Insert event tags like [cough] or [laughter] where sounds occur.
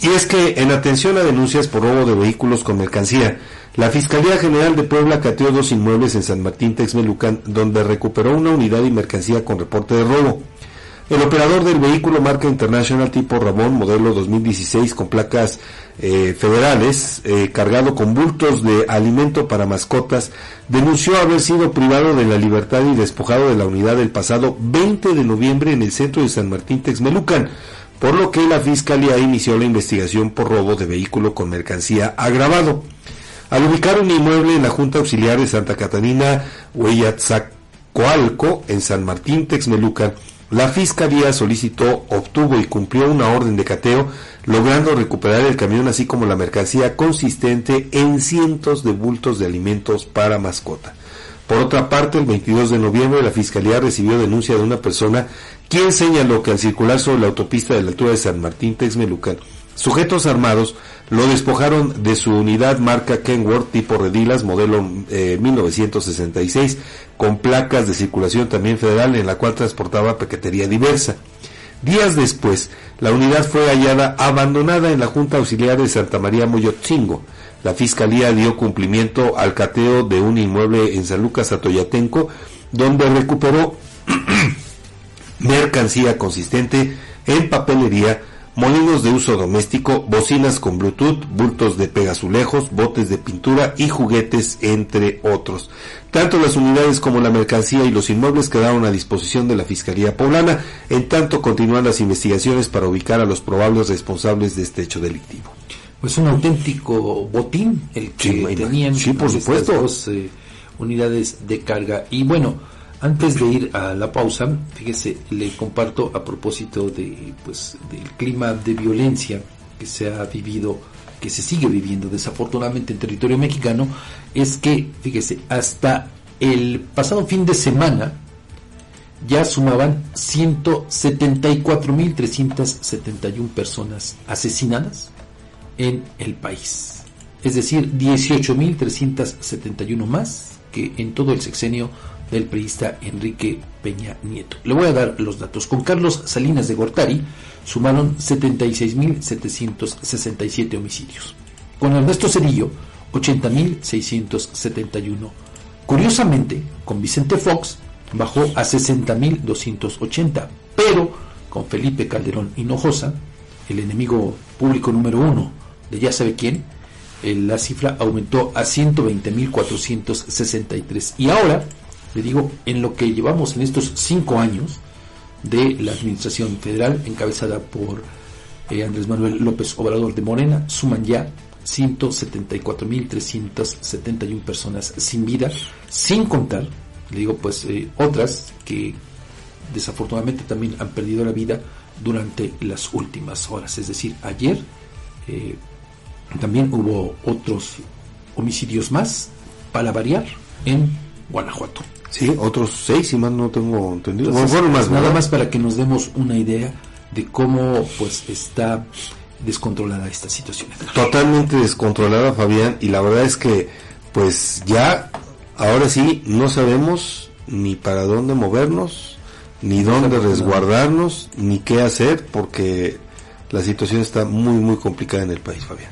Y es que en atención a denuncias por robo de vehículos con mercancía, la Fiscalía General de Puebla cateó dos inmuebles en San Martín Texmelucan, donde recuperó una unidad y mercancía con reporte de robo. El operador del vehículo marca International tipo Ramón, modelo 2016, con placas eh, federales, eh, cargado con bultos de alimento para mascotas, denunció haber sido privado de la libertad y despojado de la unidad el pasado 20 de noviembre en el centro de San Martín Texmelucan, por lo que la Fiscalía inició la investigación por robo de vehículo con mercancía agravado. Al ubicar un inmueble en la Junta Auxiliar de Santa Catarina, Hueyatzacoalco, en San Martín Texmelucan, la Fiscalía solicitó, obtuvo y cumplió una orden de cateo, logrando recuperar el camión así como la mercancía consistente en cientos de bultos de alimentos para mascota. Por otra parte, el 22 de noviembre la Fiscalía recibió denuncia de una persona quien señaló que al circular sobre la autopista de la altura de San Martín Texmelucan, sujetos armados lo despojaron de su unidad marca Kenworth tipo Redilas modelo 1966 eh, con placas de circulación también federal en la cual transportaba paquetería diversa. Días después, la unidad fue hallada abandonada en la Junta Auxiliar de Santa María Moyotzingo. La Fiscalía dio cumplimiento al cateo de un inmueble en San Lucas Atoyatenco, donde recuperó [clears throat] mercancía consistente en papelería, molinos de uso doméstico, bocinas con Bluetooth, bultos de pegazulejos, botes de pintura y juguetes, entre otros. Tanto las unidades como la mercancía y los inmuebles quedaron a disposición de la Fiscalía Poblana, en tanto continúan las investigaciones para ubicar a los probables responsables de este hecho delictivo. Pues un auténtico botín el que tenían sí, por supuesto. dos eh, unidades de carga. Y bueno, antes de ir a la pausa, fíjese, le comparto a propósito de, pues, del clima de violencia que se ha vivido, que se sigue viviendo desafortunadamente en territorio mexicano, es que, fíjese, hasta el pasado fin de semana ya sumaban 174.371 personas asesinadas en el país. Es decir, 18.371 más que en todo el sexenio del priista Enrique Peña Nieto. Le voy a dar los datos. Con Carlos Salinas de Gortari sumaron 76.767 homicidios. Con Ernesto Cedillo, 80.671. Curiosamente, con Vicente Fox bajó a 60.280, pero con Felipe Calderón Hinojosa, el enemigo público número uno de ya sabe quién, eh, la cifra aumentó a 120.463. Y ahora le digo, en lo que llevamos en estos cinco años de la Administración Federal, encabezada por eh, Andrés Manuel López Obrador de Morena, suman ya 174.371 personas sin vida, sin contar, le digo, pues eh, otras que desafortunadamente también han perdido la vida durante las últimas horas. Es decir, ayer eh, también hubo otros homicidios más, para variar, en Guanajuato. Sí, otros seis, si más no tengo entendido. más, nada más para que nos demos una idea de cómo pues está descontrolada esta situación. Totalmente descontrolada, Fabián, y la verdad es que pues ya ahora sí no sabemos ni para dónde movernos, ni dónde resguardarnos, ni qué hacer, porque la situación está muy, muy complicada en el país, Fabián.